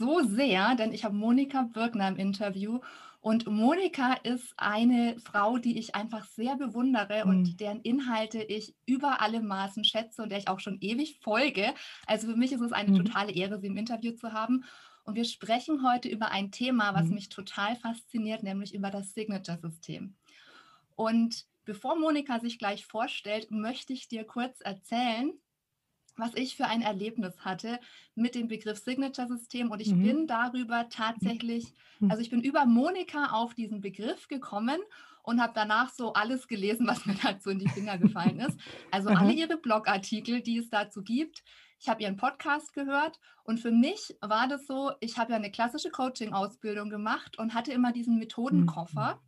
so sehr, denn ich habe Monika Birkner im Interview. Und Monika ist eine Frau, die ich einfach sehr bewundere mhm. und deren Inhalte ich über alle Maßen schätze und der ich auch schon ewig folge. Also für mich ist es eine mhm. totale Ehre, sie im Interview zu haben. Und wir sprechen heute über ein Thema, was mhm. mich total fasziniert, nämlich über das Signature-System. Und bevor Monika sich gleich vorstellt, möchte ich dir kurz erzählen, was ich für ein Erlebnis hatte mit dem Begriff Signature-System. Und ich mhm. bin darüber tatsächlich, mhm. also ich bin über Monika auf diesen Begriff gekommen und habe danach so alles gelesen, was mir dazu in die Finger gefallen ist. Also alle ihre Blogartikel, die es dazu gibt. Ich habe ihren Podcast gehört und für mich war das so, ich habe ja eine klassische Coaching-Ausbildung gemacht und hatte immer diesen Methodenkoffer. Mhm.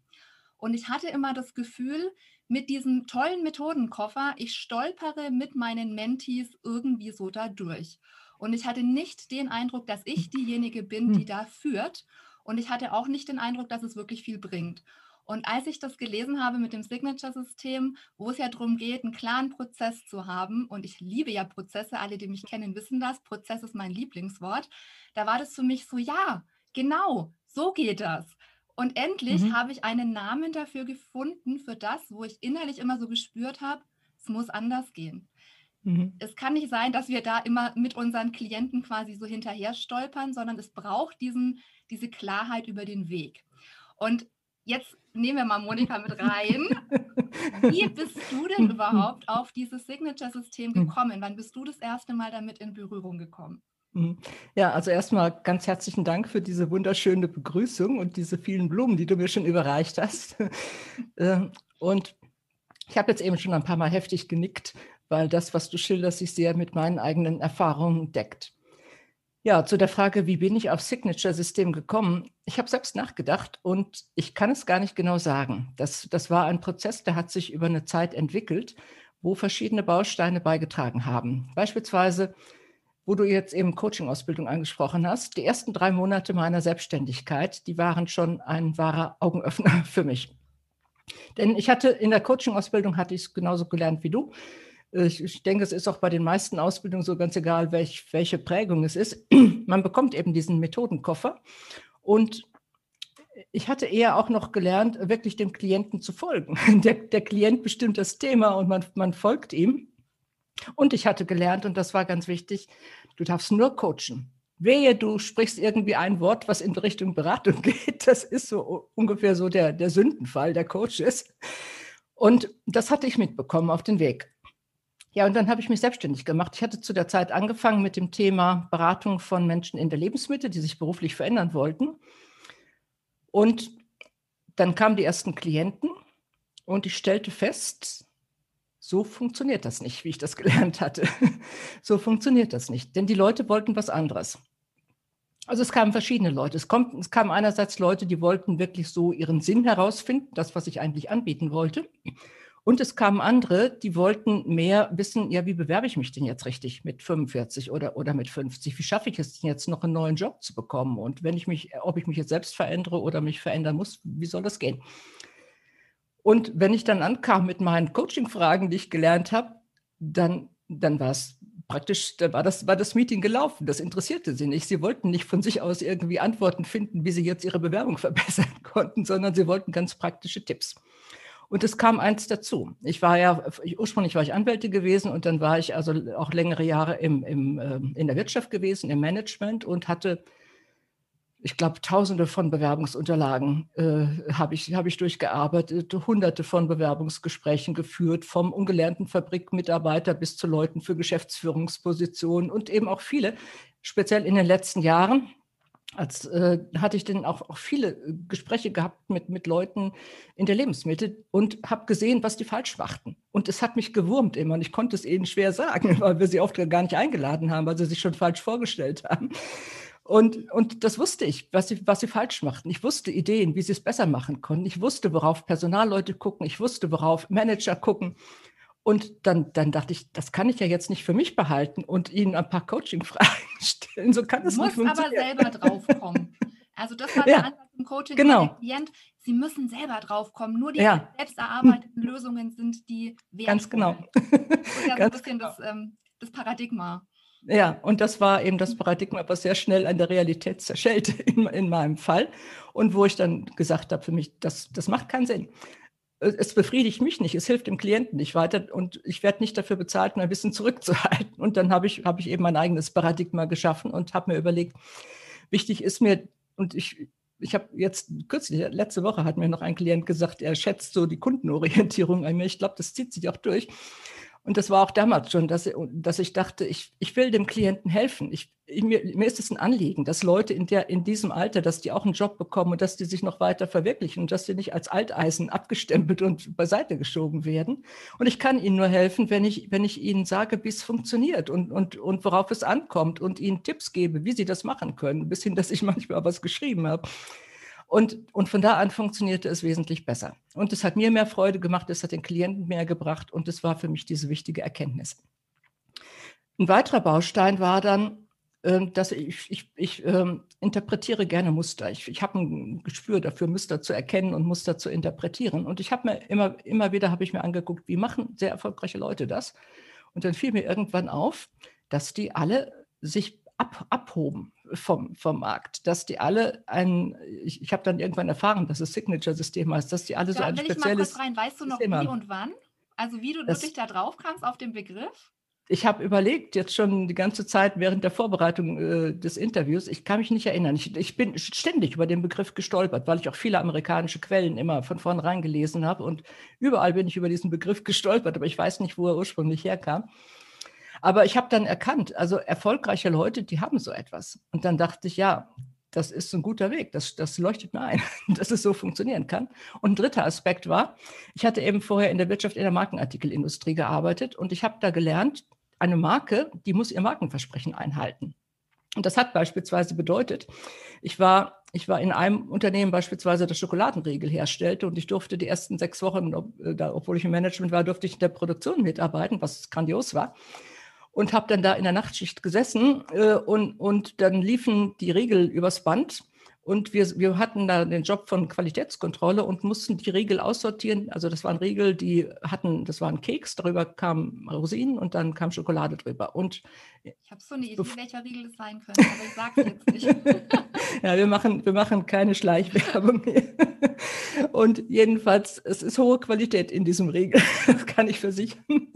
Und ich hatte immer das Gefühl, mit diesem tollen Methodenkoffer, ich stolpere mit meinen Mentees irgendwie so da durch. Und ich hatte nicht den Eindruck, dass ich diejenige bin, die hm. da führt. Und ich hatte auch nicht den Eindruck, dass es wirklich viel bringt. Und als ich das gelesen habe mit dem Signature-System, wo es ja darum geht, einen klaren Prozess zu haben, und ich liebe ja Prozesse, alle, die mich kennen, wissen das, Prozess ist mein Lieblingswort, da war das für mich so, ja, genau, so geht das. Und endlich mhm. habe ich einen Namen dafür gefunden, für das, wo ich innerlich immer so gespürt habe, es muss anders gehen. Mhm. Es kann nicht sein, dass wir da immer mit unseren Klienten quasi so hinterher stolpern, sondern es braucht diesen, diese Klarheit über den Weg. Und jetzt nehmen wir mal Monika mit rein. Wie bist du denn überhaupt auf dieses Signature-System mhm. gekommen? Wann bist du das erste Mal damit in Berührung gekommen? Mhm. Ja, also erstmal ganz herzlichen Dank für diese wunderschöne Begrüßung und diese vielen Blumen, die du mir schon überreicht hast. Ähm, und ich habe jetzt eben schon ein paar Mal heftig genickt, weil das, was du schilderst, sich sehr mit meinen eigenen Erfahrungen deckt. Ja, zu der Frage, wie bin ich auf Signature-System gekommen? Ich habe selbst nachgedacht und ich kann es gar nicht genau sagen. Das, das war ein Prozess, der hat sich über eine Zeit entwickelt, wo verschiedene Bausteine beigetragen haben. Beispielsweise wo du jetzt eben Coaching-Ausbildung angesprochen hast, die ersten drei Monate meiner Selbstständigkeit, die waren schon ein wahrer Augenöffner für mich. Denn ich hatte in der Coaching-Ausbildung hatte ich es genauso gelernt wie du. Ich, ich, denke, es ist auch bei den meisten Ausbildungen so ganz egal, welch, welche Prägung es ist. Man bekommt eben diesen Methodenkoffer. Und ich hatte eher auch noch gelernt, wirklich dem Klienten zu folgen. Der, der Klient bestimmt das Thema und man, man folgt ihm. Und ich hatte gelernt, und das war ganz wichtig, du darfst nur coachen. Wehe, du sprichst irgendwie ein Wort, was in Richtung Beratung geht. Das ist so ungefähr so der, der Sündenfall der Coaches. Und das hatte ich mitbekommen auf den Weg. Ja, und dann habe ich mich selbstständig gemacht. Ich hatte zu der Zeit angefangen mit dem Thema Beratung von Menschen in der Lebensmittel, die sich beruflich verändern wollten. Und dann kamen die ersten Klienten und ich stellte fest, so funktioniert das nicht, wie ich das gelernt hatte. so funktioniert das nicht, denn die Leute wollten was anderes. Also es kamen verschiedene Leute. Es, kommt, es kamen einerseits Leute, die wollten wirklich so ihren Sinn herausfinden, das, was ich eigentlich anbieten wollte. Und es kamen andere, die wollten mehr wissen, ja, wie bewerbe ich mich denn jetzt richtig mit 45 oder, oder mit 50? Wie schaffe ich es denn jetzt noch einen neuen Job zu bekommen? Und wenn ich mich, ob ich mich jetzt selbst verändere oder mich verändern muss, wie soll das gehen? Und wenn ich dann ankam mit meinen Coaching-Fragen, die ich gelernt habe, dann, dann war es praktisch, da war das, war das Meeting gelaufen. Das interessierte sie nicht. Sie wollten nicht von sich aus irgendwie Antworten finden, wie sie jetzt ihre Bewerbung verbessern konnten, sondern sie wollten ganz praktische Tipps. Und es kam eins dazu. Ich war ja, ursprünglich war ich Anwälte gewesen und dann war ich also auch längere Jahre im, im, ähm, in der Wirtschaft gewesen, im Management und hatte ich glaube, tausende von Bewerbungsunterlagen äh, habe ich, hab ich durchgearbeitet, hunderte von Bewerbungsgesprächen geführt, vom ungelernten Fabrikmitarbeiter bis zu Leuten für Geschäftsführungspositionen und eben auch viele, speziell in den letzten Jahren. Als äh, hatte ich dann auch, auch viele äh, Gespräche gehabt mit, mit Leuten in der Lebensmittel und habe gesehen, was die falsch machten. Und es hat mich gewurmt immer und ich konnte es ihnen schwer sagen, weil wir sie oft gar nicht eingeladen haben, weil sie sich schon falsch vorgestellt haben. Und, und das wusste ich, was sie, was sie falsch machten. Ich wusste Ideen, wie sie es besser machen konnten. Ich wusste, worauf Personalleute gucken. Ich wusste, worauf Manager gucken. Und dann, dann dachte ich, das kann ich ja jetzt nicht für mich behalten und ihnen ein paar Coaching-Fragen stellen. So kann es nicht funktionieren. Aber selber draufkommen. Also das war ja, der Ansatz im Coaching genau. der Klient. Sie müssen selber draufkommen. Nur die ja. selbst erarbeiteten Lösungen sind die wertvoll. Ganz genau. Das ist ja so ein bisschen genau. das, ähm, das Paradigma. Ja, und das war eben das Paradigma, was sehr schnell an der Realität zerschellte in, in meinem Fall. Und wo ich dann gesagt habe, für mich, das, das macht keinen Sinn. Es befriedigt mich nicht, es hilft dem Klienten nicht weiter und ich werde nicht dafür bezahlt, ein bisschen zurückzuhalten. Und dann habe ich, hab ich eben mein eigenes Paradigma geschaffen und habe mir überlegt, wichtig ist mir, und ich, ich habe jetzt kürzlich, letzte Woche hat mir noch ein Klient gesagt, er schätzt so die Kundenorientierung an mir. Ich glaube, das zieht sich auch durch. Und das war auch damals schon, dass, dass ich dachte, ich, ich will dem Klienten helfen. Ich, ich, mir, mir ist es ein Anliegen, dass Leute in, der, in diesem Alter, dass die auch einen Job bekommen und dass die sich noch weiter verwirklichen und dass sie nicht als Alteisen abgestempelt und beiseite geschoben werden. Und ich kann ihnen nur helfen, wenn ich, wenn ich ihnen sage, wie es funktioniert und, und, und worauf es ankommt und ihnen Tipps gebe, wie sie das machen können, bis hin, dass ich manchmal was geschrieben habe. Und, und von da an funktionierte es wesentlich besser. Und es hat mir mehr Freude gemacht, es hat den Klienten mehr gebracht und es war für mich diese wichtige Erkenntnis. Ein weiterer Baustein war dann, ähm, dass ich, ich, ich ähm, interpretiere gerne Muster. Ich, ich habe ein Gespür dafür, Muster zu erkennen und Muster zu interpretieren. Und ich habe mir immer, immer wieder habe ich mir angeguckt, wie machen sehr erfolgreiche Leute das. Und dann fiel mir irgendwann auf, dass die alle sich ab, abhoben vom, vom Markt, dass die alle ein, ich, ich habe dann irgendwann erfahren, dass es Signature-System heißt, dass die alle ja, so ein will spezielles. Ich mal kurz rein, weißt du noch System wie und wann? Also wie du wirklich da drauf kamst auf den Begriff? Ich habe überlegt, jetzt schon die ganze Zeit während der Vorbereitung äh, des Interviews, ich kann mich nicht erinnern. Ich, ich, bin ständig über den Begriff gestolpert, weil ich auch viele amerikanische Quellen immer von vornherein gelesen habe. Und überall bin ich über diesen Begriff gestolpert, aber ich weiß nicht, wo er ursprünglich herkam. Aber ich habe dann erkannt, also erfolgreiche Leute, die haben so etwas. Und dann dachte ich, ja, das ist ein guter Weg, das, das leuchtet mir ein, dass es so funktionieren kann. Und ein dritter Aspekt war, ich hatte eben vorher in der Wirtschaft in der Markenartikelindustrie gearbeitet und ich habe da gelernt, eine Marke, die muss ihr Markenversprechen einhalten. Und das hat beispielsweise bedeutet, ich war, ich war in einem Unternehmen beispielsweise, das Schokoladenriegel herstellte und ich durfte die ersten sechs Wochen, obwohl ich im Management war, durfte ich in der Produktion mitarbeiten, was grandios war und habe dann da in der Nachtschicht gesessen äh, und, und dann liefen die Riegel übers Band. Und wir, wir hatten da den Job von Qualitätskontrolle und mussten die Riegel aussortieren. Also das waren Riegel, die hatten, das waren Keks, darüber kamen Rosinen und dann kam Schokolade drüber. Und ich habe so eine Idee, welcher Riegel es sein könnte, aber ich sage es jetzt nicht. ja, wir machen, wir machen keine Schleichwerbung mehr. Und jedenfalls, es ist hohe Qualität in diesem Riegel, das kann ich versichern.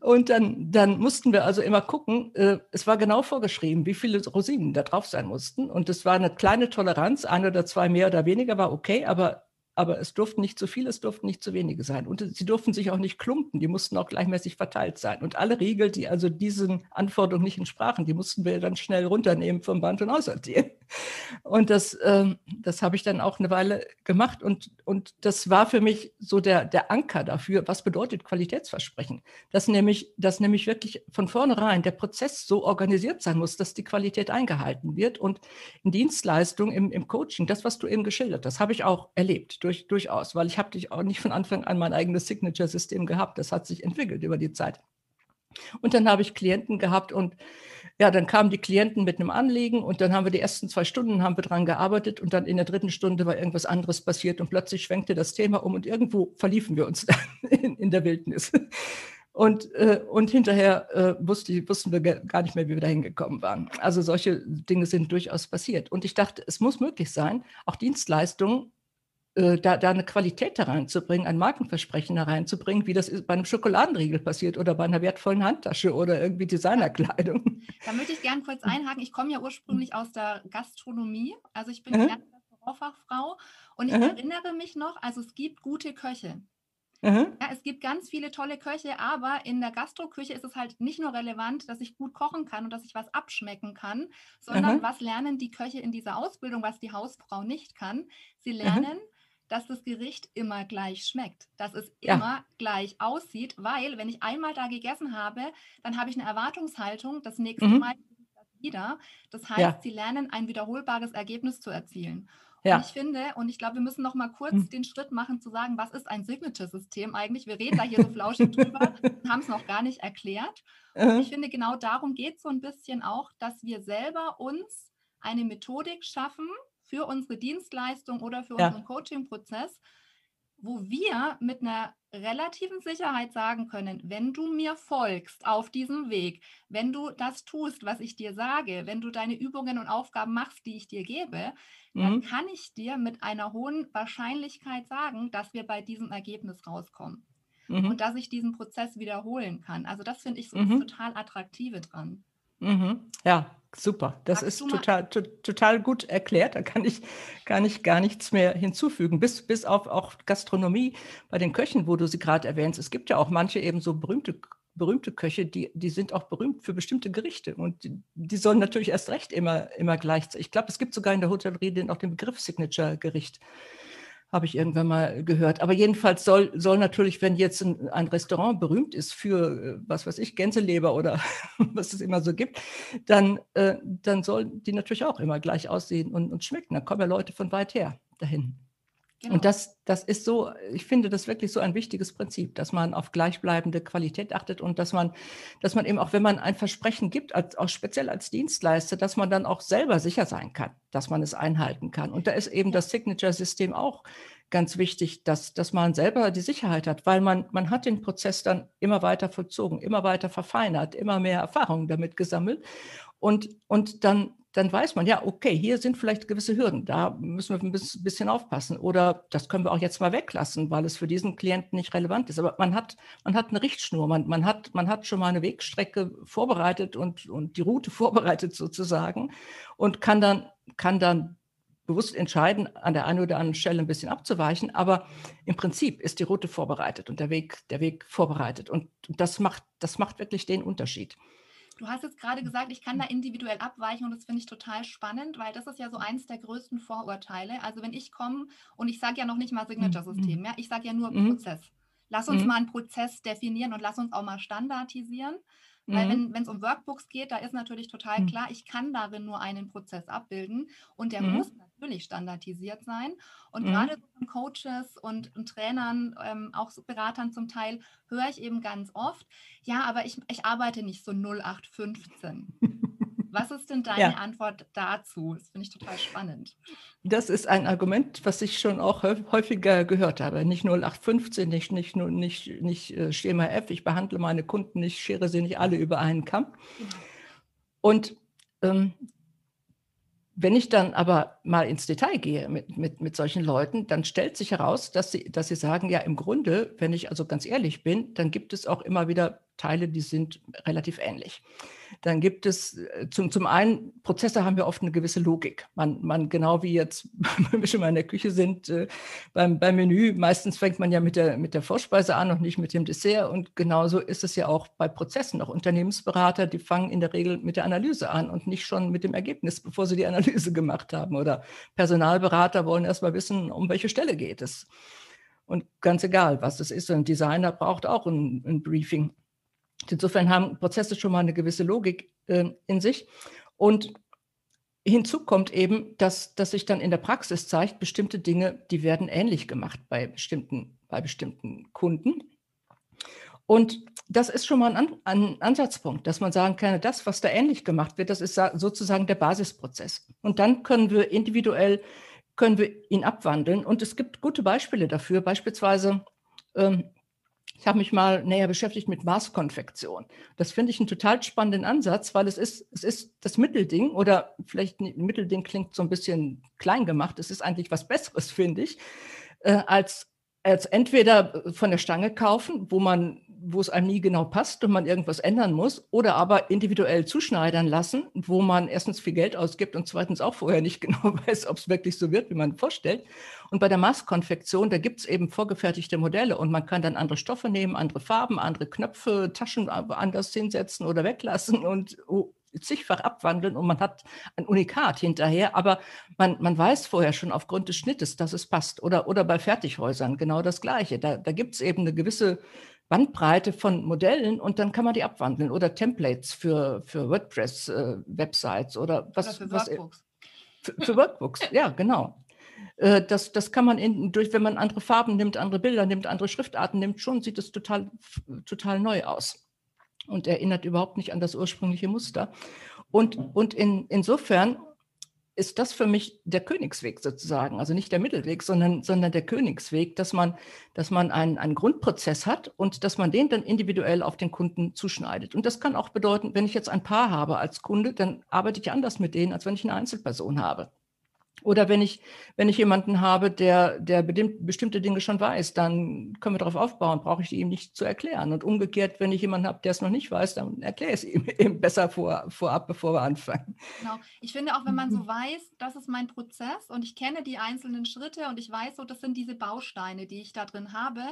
Und dann, dann mussten wir also immer gucken, äh, es war genau vorgeschrieben, wie viele Rosinen da drauf sein mussten. Und es war eine kleine Toleranz, ein oder zwei mehr oder weniger war okay, aber aber es durften nicht zu viele, es durften nicht zu wenige sein. Und sie durften sich auch nicht klumpen, die mussten auch gleichmäßig verteilt sein. Und alle Riegel, die also diesen Anforderungen nicht entsprachen, die mussten wir dann schnell runternehmen vom Band und aussortieren. Und das, äh, das habe ich dann auch eine Weile gemacht. Und, und das war für mich so der, der Anker dafür, was bedeutet Qualitätsversprechen. Dass nämlich, dass nämlich wirklich von vornherein der Prozess so organisiert sein muss, dass die Qualität eingehalten wird. Und in Dienstleistung, im, im Coaching, das, was du eben geschildert hast, habe ich auch erlebt durch, durchaus, weil ich habe dich auch nicht von Anfang an mein eigenes Signature-System gehabt. Das hat sich entwickelt über die Zeit. Und dann habe ich Klienten gehabt und ja, dann kamen die Klienten mit einem Anliegen und dann haben wir die ersten zwei Stunden haben wir dran gearbeitet und dann in der dritten Stunde war irgendwas anderes passiert und plötzlich schwenkte das Thema um und irgendwo verliefen wir uns in, in der Wildnis. Und, äh, und hinterher äh, wusste, wussten wir gar nicht mehr, wie wir da hingekommen waren. Also solche Dinge sind durchaus passiert. Und ich dachte, es muss möglich sein, auch Dienstleistungen da, da eine Qualität da reinzubringen, ein Markenversprechen da reinzubringen, wie das bei einem Schokoladenriegel passiert oder bei einer wertvollen Handtasche oder irgendwie Designerkleidung. Da möchte ich gerne kurz einhaken. Ich komme ja ursprünglich aus der Gastronomie. Also ich bin mhm. Restaurantfachfrau und ich mhm. erinnere mich noch, also es gibt gute Köche. Mhm. Ja, es gibt ganz viele tolle Köche, aber in der Gastroküche ist es halt nicht nur relevant, dass ich gut kochen kann und dass ich was abschmecken kann, sondern mhm. was lernen die Köche in dieser Ausbildung, was die Hausfrau nicht kann. Sie lernen, dass das Gericht immer gleich schmeckt, dass es ja. immer gleich aussieht, weil wenn ich einmal da gegessen habe, dann habe ich eine Erwartungshaltung, das nächste mhm. Mal wieder. Das heißt, ja. sie lernen ein wiederholbares Ergebnis zu erzielen. Ja. Und ich finde, und ich glaube, wir müssen noch mal kurz hm. den Schritt machen, zu sagen, was ist ein Signature-System eigentlich? Wir reden da hier so flauschig drüber und haben es noch gar nicht erklärt. Und ich finde, genau darum geht es so ein bisschen auch, dass wir selber uns eine Methodik schaffen für unsere Dienstleistung oder für unseren Coaching-Prozess, wo wir mit einer relativen Sicherheit sagen können, wenn du mir folgst auf diesem Weg, wenn du das tust, was ich dir sage, wenn du deine Übungen und Aufgaben machst, die ich dir gebe, mhm. dann kann ich dir mit einer hohen Wahrscheinlichkeit sagen, dass wir bei diesem Ergebnis rauskommen mhm. und dass ich diesen Prozess wiederholen kann. Also das finde ich so mhm. total attraktive dran. Mhm. Ja, super. Das Magst ist total, total gut erklärt. Da kann ich, kann ich gar nichts mehr hinzufügen. Bis, bis auf auch Gastronomie bei den Köchen, wo du sie gerade erwähnst. Es gibt ja auch manche eben so berühmte berühmte Köche, die, die sind auch berühmt für bestimmte Gerichte und die, die sollen natürlich erst recht immer, immer gleich. Ich glaube, es gibt sogar in der Hotellerie den, auch den Begriff Signature-Gericht habe ich irgendwann mal gehört. Aber jedenfalls soll, soll natürlich, wenn jetzt ein, ein, Restaurant berühmt ist für, äh, was weiß ich, Gänseleber oder was es immer so gibt, dann, äh, dann sollen die natürlich auch immer gleich aussehen und, und schmecken. Da kommen ja Leute von weit her dahin. Genau. Und das, das ist so, ich finde das wirklich so ein wichtiges Prinzip, dass man auf gleichbleibende Qualität achtet und dass man, dass man eben auch, wenn man ein Versprechen gibt, als, auch speziell als Dienstleister, dass man dann auch selber sicher sein kann, dass man es einhalten kann. Und da ist eben das Signature-System auch ganz wichtig, dass, dass man selber die Sicherheit hat, weil man, man hat den Prozess dann immer weiter vollzogen, immer weiter verfeinert, immer mehr Erfahrungen damit gesammelt. Und, und dann dann weiß man, ja, okay, hier sind vielleicht gewisse Hürden, da müssen wir ein bisschen aufpassen. Oder das können wir auch jetzt mal weglassen, weil es für diesen Klienten nicht relevant ist. Aber man hat, man hat eine Richtschnur, man, man, hat, man hat schon mal eine Wegstrecke vorbereitet und, und die Route vorbereitet sozusagen und kann dann, kann dann bewusst entscheiden, an der einen oder anderen Stelle ein bisschen abzuweichen. Aber im Prinzip ist die Route vorbereitet und der Weg, der Weg vorbereitet. Und das macht, das macht wirklich den Unterschied. Du hast jetzt gerade gesagt, ich kann da individuell abweichen und das finde ich total spannend, weil das ist ja so eins der größten Vorurteile. Also wenn ich komme und ich sage ja noch nicht mal Signature-System, mhm. ja, ich sage ja nur mhm. Prozess. Lass uns mhm. mal einen Prozess definieren und lass uns auch mal standardisieren. Weil mhm. wenn es um Workbooks geht, da ist natürlich total mhm. klar, ich kann darin nur einen Prozess abbilden und der mhm. muss natürlich standardisiert sein. Und mhm. gerade von Coaches und, und Trainern, ähm, auch Beratern zum Teil, höre ich eben ganz oft, ja, aber ich, ich arbeite nicht so 0815. Was ist denn deine ja. Antwort dazu? Das finde ich total spannend. Das ist ein Argument, was ich schon auch häufiger gehört habe. Nicht 0815, nicht, nicht, nicht, nicht äh, Schema F. Ich behandle meine Kunden nicht, schere sie nicht alle über einen Kamm. Genau. Und ähm, wenn ich dann aber mal ins Detail gehe mit, mit, mit solchen Leuten, dann stellt sich heraus, dass sie, dass sie sagen, ja, im Grunde, wenn ich also ganz ehrlich bin, dann gibt es auch immer wieder Teile, die sind relativ ähnlich. Dann gibt es äh, zum, zum einen, Prozesse haben ja oft eine gewisse Logik. Man, man genau wie jetzt, wenn wir schon mal in der Küche sind, äh, beim, beim Menü, meistens fängt man ja mit der, mit der Vorspeise an und nicht mit dem Dessert. Und genauso ist es ja auch bei Prozessen. Auch Unternehmensberater, die fangen in der Regel mit der Analyse an und nicht schon mit dem Ergebnis, bevor sie die Analyse gemacht haben. Oder Personalberater wollen erst mal wissen, um welche Stelle geht es. Und ganz egal, was es ist, ein Designer braucht auch ein, ein Briefing. Insofern haben Prozesse schon mal eine gewisse Logik äh, in sich. Und hinzu kommt eben, dass, dass sich dann in der Praxis zeigt, bestimmte Dinge, die werden ähnlich gemacht bei bestimmten, bei bestimmten Kunden. Und das ist schon mal ein, ein, Ansatzpunkt, dass man sagen kann, das, was da ähnlich gemacht wird, das ist sozusagen der Basisprozess. Und dann können wir individuell, können wir ihn abwandeln. Und es gibt gute Beispiele dafür, beispielsweise ähm, ich habe mich mal näher beschäftigt mit Maßkonfektion. Das finde ich einen total spannenden Ansatz, weil es ist, es ist das Mittelding oder vielleicht ein Mittelding klingt so ein bisschen klein gemacht. Es ist eigentlich was Besseres, finde ich, äh, als, als entweder von der Stange kaufen, wo man wo es einem nie genau passt und man irgendwas ändern muss, oder aber individuell zuschneidern lassen, wo man erstens viel Geld ausgibt und zweitens auch vorher nicht genau weiß, ob es wirklich so wird, wie man vorstellt. Und bei der Maßkonfektion, da gibt es eben vorgefertigte Modelle und man kann dann andere Stoffe nehmen, andere Farben, andere Knöpfe, Taschen anders hinsetzen oder weglassen und oh, zigfach abwandeln und man hat ein Unikat hinterher, aber man, man weiß vorher schon aufgrund des Schnittes, dass es passt. Oder, oder bei Fertighäusern genau das Gleiche. Da, da gibt es eben eine gewisse Bandbreite von Modellen und dann kann man die abwandeln oder Templates für, für WordPress-Websites äh, oder was. Oder für Workbooks. Was, für, für Workbooks, ja, genau. Äh, das, das kann man in, durch, wenn man andere Farben nimmt, andere Bilder nimmt, andere Schriftarten nimmt, schon sieht es total, total neu aus und erinnert überhaupt nicht an das ursprüngliche Muster. Und, und in, insofern ist das für mich der Königsweg sozusagen. Also nicht der Mittelweg, sondern, sondern der Königsweg, dass man, dass man einen, einen Grundprozess hat und dass man den dann individuell auf den Kunden zuschneidet. Und das kann auch bedeuten, wenn ich jetzt ein Paar habe als Kunde, dann arbeite ich anders mit denen, als wenn ich eine Einzelperson habe. Oder wenn ich, wenn ich jemanden habe, der, der bestimmte Dinge schon weiß, dann können wir darauf aufbauen, brauche ich die ihm nicht zu erklären. Und umgekehrt, wenn ich jemanden habe, der es noch nicht weiß, dann erkläre ich es ihm eben besser vor, vorab, bevor wir anfangen. Genau. Ich finde auch, wenn man so weiß, das ist mein Prozess und ich kenne die einzelnen Schritte und ich weiß so, das sind diese Bausteine, die ich da drin habe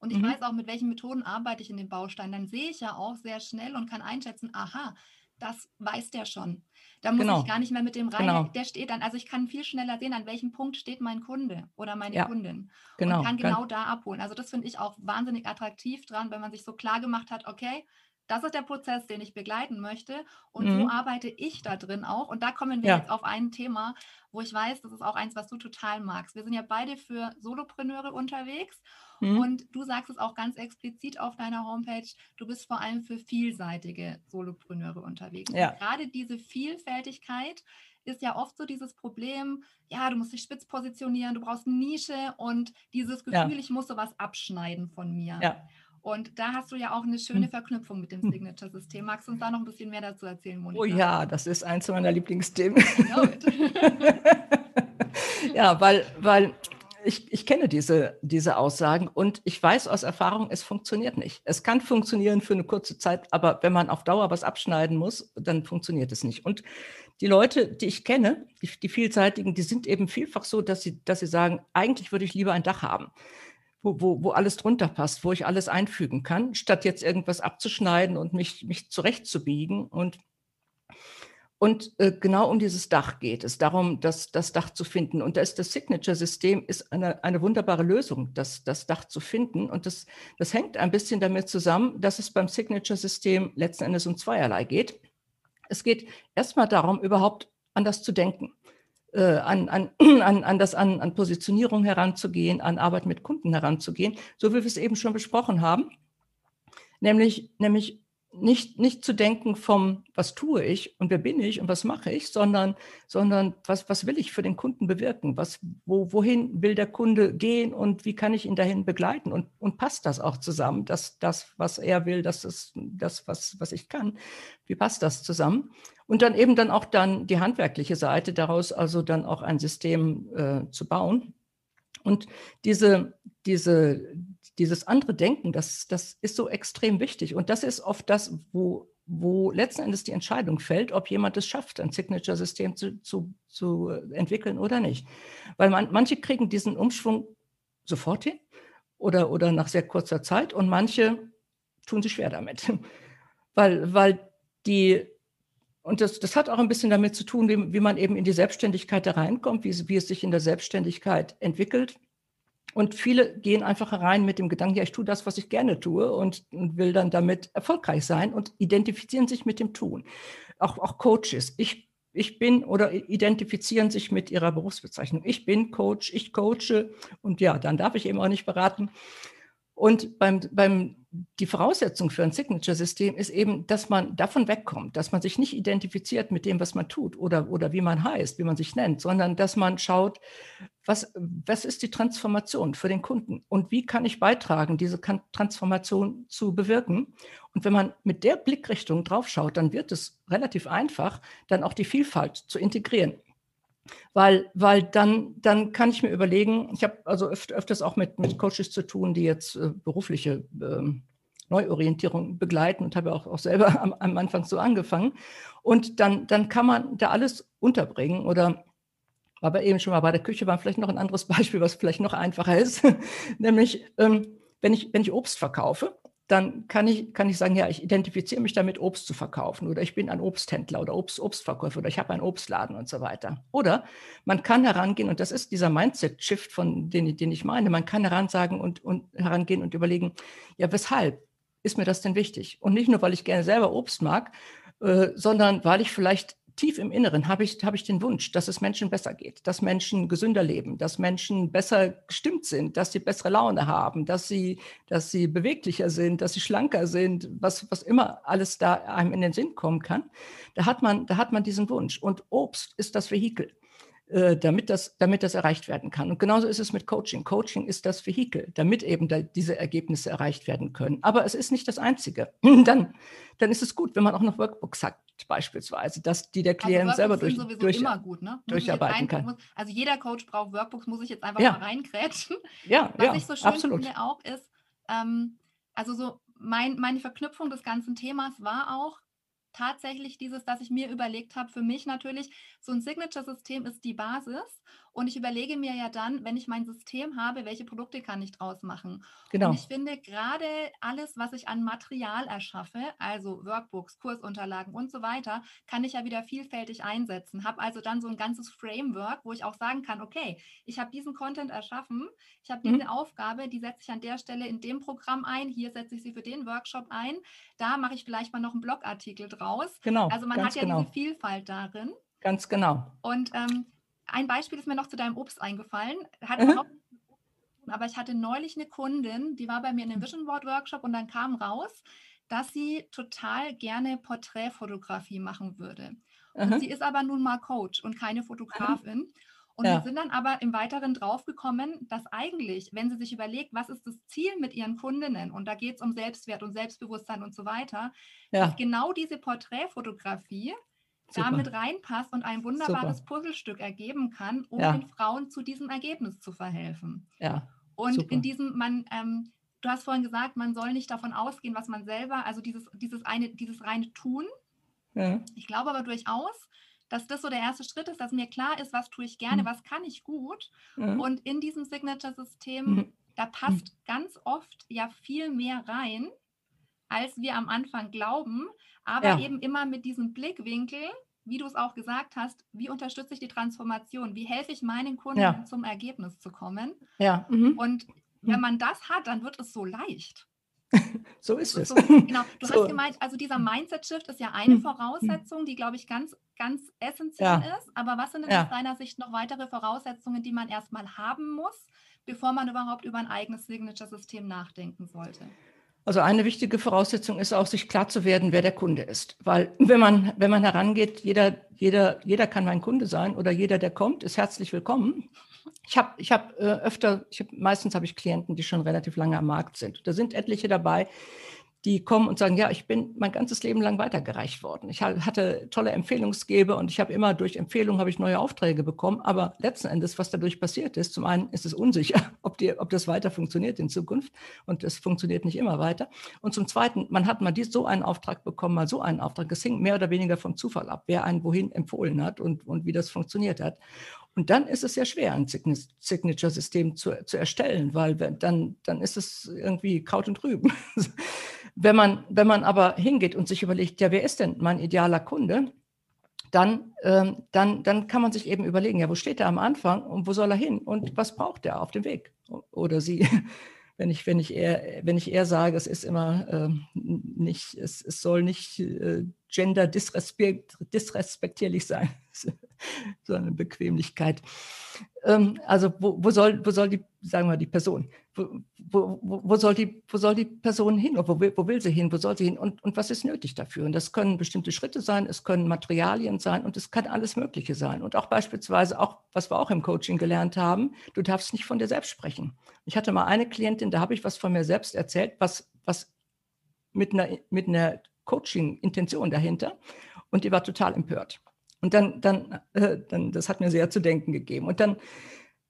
und ich mhm. weiß auch, mit welchen Methoden arbeite ich in den Bausteinen, dann sehe ich ja auch sehr schnell und kann einschätzen, aha, das weiß der schon. Da muss genau. ich gar nicht mehr mit dem rein. Genau. Der steht dann, also ich kann viel schneller sehen, an welchem Punkt steht mein Kunde oder meine ja. Kundin. Genau. Und kann genau da abholen. Also das finde ich auch wahnsinnig attraktiv dran, wenn man sich so klar gemacht hat, okay, das ist der Prozess, den ich begleiten möchte. Und mhm. so arbeite ich da drin auch. Und da kommen wir ja. jetzt auf ein Thema, wo ich weiß, das ist auch eins, was du total magst. Wir sind ja beide für Solopreneure unterwegs. Mhm. Und du sagst es auch ganz explizit auf deiner Homepage, du bist vor allem für vielseitige Solopreneure unterwegs. Ja. gerade diese Vielfältigkeit ist ja oft so dieses Problem, ja, du musst dich spitz positionieren, du brauchst eine Nische und dieses Gefühl, ja. ich muss sowas abschneiden von mir. Ja. Und da hast du ja auch eine schöne hm. Verknüpfung mit dem hm. Signature-System. Magst du uns da noch ein bisschen mehr dazu erzählen, Monika? Oh ja, das ist eins meiner Lieblingsthemen. ja, weil, weil ich, ich kenne diese, diese Aussagen und ich weiß aus Erfahrung, es funktioniert nicht. Es kann funktionieren für eine kurze Zeit, aber wenn man auf Dauer was abschneiden muss, dann funktioniert es nicht. Und die Leute, die ich kenne, die, die vielseitigen, die sind eben vielfach so, dass sie, dass sie sagen, eigentlich würde ich lieber ein Dach haben. Wo, wo, wo alles drunter passt, wo ich alles einfügen kann, statt jetzt irgendwas abzuschneiden und mich, mich zurechtzubiegen. Und und äh, genau um dieses Dach geht es, darum, das, das Dach zu finden. Und da ist das Signature-System ist eine, eine wunderbare Lösung, das, das Dach zu finden. Und das, das hängt ein bisschen damit zusammen, dass es beim Signature-System letzten Endes um zweierlei geht. Es geht erstmal darum, überhaupt anders zu denken, äh, an, an, an, an, das, an, an Positionierung heranzugehen, an Arbeit mit Kunden heranzugehen, so wie wir es eben schon besprochen haben. Nämlich, nämlich nicht, nicht zu denken vom, was tue ich und wer bin ich und was mache ich, sondern, sondern was, was will ich für den Kunden bewirken? Was, wo, wohin will der Kunde gehen und wie kann ich ihn dahin begleiten? Und, und passt das auch zusammen? Das, das, was er will, das ist das, was, was ich kann. Wie passt das zusammen? Und dann eben dann auch dann die handwerkliche Seite daraus, also dann auch ein System äh, zu bauen. Und diese, diese, dieses andere Denken, das, das ist so extrem wichtig. Und das ist oft das, wo, wo letzten Endes die Entscheidung fällt, ob jemand es schafft, ein Signature-System zu, zu, zu entwickeln oder nicht. Weil man, manche kriegen diesen Umschwung sofort hin oder, oder nach sehr kurzer Zeit und manche tun sich schwer damit. weil, weil die, und das, das hat auch ein bisschen damit zu tun, wie, wie man eben in die Selbstständigkeit da reinkommt, wie, wie es sich in der Selbstständigkeit entwickelt. Und viele gehen einfach herein mit dem Gedanken, ja, ich tue das, was ich gerne tue und, und, will dann damit erfolgreich sein und identifizieren sich mit dem Tun. Auch, auch Coaches. Ich, ich bin oder identifizieren sich mit ihrer Berufsbezeichnung. Ich bin Coach, ich coache und ja, dann darf ich eben auch nicht beraten. Und beim, beim, die Voraussetzung für ein Signature-System ist eben, dass man davon wegkommt, dass man sich nicht identifiziert mit dem, was man tut oder, oder wie man heißt, wie man sich nennt, sondern dass man schaut, was, was ist die Transformation für den Kunden und wie kann ich beitragen, diese Transformation zu bewirken. Und wenn man mit der Blickrichtung draufschaut, dann wird es relativ einfach, dann auch die Vielfalt zu integrieren weil, weil dann, dann kann ich mir überlegen, ich habe also öf öfters auch mit, mit Coaches zu tun, die jetzt äh, berufliche äh, Neuorientierung begleiten und habe auch, auch selber am, am, Anfang so angefangen. Und dann, dann kann man da alles unterbringen oder aber eben schon mal bei der Küche war vielleicht noch ein anderes Beispiel, was vielleicht noch einfacher ist, nämlich ähm, wenn, ich, wenn ich Obst verkaufe dann kann ich, kann ich sagen, ja, ich identifiziere mich damit, Obst zu verkaufen oder ich bin ein Obsthändler oder Obst, Obstverkäufer oder ich habe einen Obstladen und so weiter. Oder man kann herangehen, und das ist dieser Mindset-Shift, von den, den ich meine, man kann heransagen und, und herangehen und überlegen, ja, weshalb ist mir das denn wichtig? Und nicht nur, weil ich gerne selber Obst mag, äh, sondern weil ich vielleicht tief im Inneren habe ich, habe ich den Wunsch, dass es Menschen besser geht, dass Menschen gesünder leben, dass Menschen besser gestimmt sind, dass sie bessere Laune haben, dass sie, dass sie beweglicher sind, dass sie schlanker sind, was, was immer alles da einem in den Sinn kommen kann. Da hat man, da hat man diesen Wunsch. Und Obst ist das Vehikel. Äh, damit das, damit das erreicht werden kann. Und genauso ist es mit Coaching. Coaching ist das Vehikel, damit eben da diese Ergebnisse erreicht werden können. Aber es ist nicht das Einzige. Dann, dann ist es gut, wenn man auch noch Workbooks hat, beispielsweise, dass die der also Klient also selber durch, durch, gut, ne? durcharbeiten kann. Muss, also jeder Coach braucht Workbooks, muss ich jetzt einfach ja. mal reinkrätschen. Ja, Was ja, ich so schön absolut. finde auch ist, ähm, also so mein, meine Verknüpfung des ganzen Themas war auch, tatsächlich dieses, dass ich mir überlegt habe, für mich natürlich, so ein Signature-System ist die Basis. Und ich überlege mir ja dann, wenn ich mein System habe, welche Produkte kann ich draus machen. Genau. Und ich finde gerade alles, was ich an Material erschaffe, also Workbooks, Kursunterlagen und so weiter, kann ich ja wieder vielfältig einsetzen. Habe also dann so ein ganzes Framework, wo ich auch sagen kann, okay, ich habe diesen Content erschaffen, ich habe diese mhm. Aufgabe, die setze ich an der Stelle in dem Programm ein, hier setze ich sie für den Workshop ein, da mache ich vielleicht mal noch einen Blogartikel draus. Genau. Also man hat ja genau. diese Vielfalt darin. Ganz genau. Und ähm, ein Beispiel ist mir noch zu deinem Obst eingefallen. Hat mhm. überhaupt aber ich hatte neulich eine Kundin, die war bei mir in einem Vision Board Workshop und dann kam raus, dass sie total gerne Porträtfotografie machen würde. Und mhm. sie ist aber nun mal Coach und keine Fotografin. Mhm. Und ja. wir sind dann aber im Weiteren draufgekommen, dass eigentlich, wenn sie sich überlegt, was ist das Ziel mit ihren Kundinnen, und da geht es um Selbstwert und Selbstbewusstsein und so weiter, ja. dass genau diese Porträtfotografie Super. damit reinpasst und ein wunderbares Super. Puzzlestück ergeben kann, um ja. den Frauen zu diesem Ergebnis zu verhelfen. Ja. Und Super. in diesem, man, ähm, du hast vorhin gesagt, man soll nicht davon ausgehen, was man selber, also dieses, dieses eine, dieses reine Tun. Ja. Ich glaube aber durchaus, dass das so der erste Schritt ist, dass mir klar ist, was tue ich gerne, mhm. was kann ich gut. Mhm. Und in diesem Signature-System, mhm. da passt mhm. ganz oft ja viel mehr rein, als wir am Anfang glauben, aber ja. eben immer mit diesem Blickwinkel, wie du es auch gesagt hast, wie unterstütze ich die Transformation? Wie helfe ich meinen Kunden ja. zum Ergebnis zu kommen? Ja. Mhm. Und wenn mhm. man das hat, dann wird es so leicht. so ist es. So, genau. Du so. hast gemeint, also dieser Mindset-Shift ist ja eine mhm. Voraussetzung, die, glaube ich, ganz, ganz essentiell ja. ist. Aber was sind denn ja. aus deiner Sicht noch weitere Voraussetzungen, die man erstmal haben muss, bevor man überhaupt über ein eigenes Signature-System nachdenken sollte? Also eine wichtige Voraussetzung ist auch, sich klar zu werden, wer der Kunde ist. Weil wenn man, wenn man herangeht, jeder, jeder, jeder kann mein Kunde sein oder jeder, der kommt, ist herzlich willkommen. Ich habe ich hab, äh, öfter, ich hab, meistens habe ich Klienten, die schon relativ lange am Markt sind. Da sind etliche dabei, die kommen und sagen, ja, ich bin mein ganzes Leben lang weitergereicht worden. Ich hatte tolle Empfehlungsgeber und ich habe immer durch Empfehlungen habe ich neue Aufträge bekommen. Aber letzten Endes, was dadurch passiert ist, zum einen ist es unsicher, ob, die, ob das weiter funktioniert in Zukunft und es funktioniert nicht immer weiter. Und zum Zweiten, man hat mal dies, so einen Auftrag bekommen, mal so einen Auftrag. Es hing mehr oder weniger vom Zufall ab, wer einen wohin empfohlen hat und, und wie das funktioniert hat. Und dann ist es sehr schwer, ein Signature-System zu, zu erstellen, weil dann, dann ist es irgendwie Kraut und Rüben. wenn, man, wenn man aber hingeht und sich überlegt, ja, wer ist denn mein idealer Kunde? Dann, ähm, dann, dann kann man sich eben überlegen, ja, wo steht er am Anfang und wo soll er hin und was braucht er auf dem Weg oder sie wenn ich, wenn ich eher, wenn ich eher sage, es ist immer äh, nicht, es, es soll nicht äh, gender disrespektierlich sein, sondern Bequemlichkeit. Ähm, also wo, wo, soll, wo soll die, sagen wir die Person, wo, wo, wo, soll, die, wo soll die Person hin? Wo will, wo will sie hin? Wo soll sie hin? Und, und was ist nötig dafür? Und das können bestimmte Schritte sein, es können Materialien sein und es kann alles Mögliche sein. Und auch beispielsweise, auch was wir auch im Coaching gelernt haben, du darfst nicht von dir selbst sprechen. Ich hatte mal eine Klientin, da habe ich was von mir selbst erzählt, was, was mit einer, mit einer Coaching-Intention dahinter. Und die war total empört. Und dann, dann, äh, dann, das hat mir sehr zu denken gegeben. Und dann,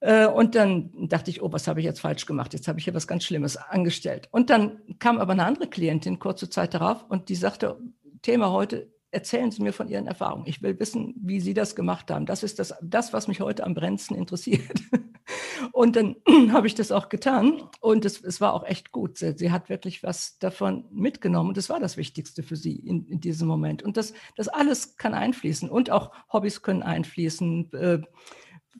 und dann dachte ich, oh, was habe ich jetzt falsch gemacht? Jetzt habe ich hier was ganz Schlimmes angestellt. Und dann kam aber eine andere Klientin kurze Zeit darauf und die sagte, Thema heute, erzählen Sie mir von Ihren Erfahrungen. Ich will wissen, wie Sie das gemacht haben. Das ist das, das was mich heute am brennendsten interessiert. Und dann habe ich das auch getan und es, es war auch echt gut. Sie, sie, hat wirklich was davon mitgenommen und das war das Wichtigste für sie in, in diesem Moment. Und das, das alles kann einfließen und auch Hobbys können einfließen. Äh,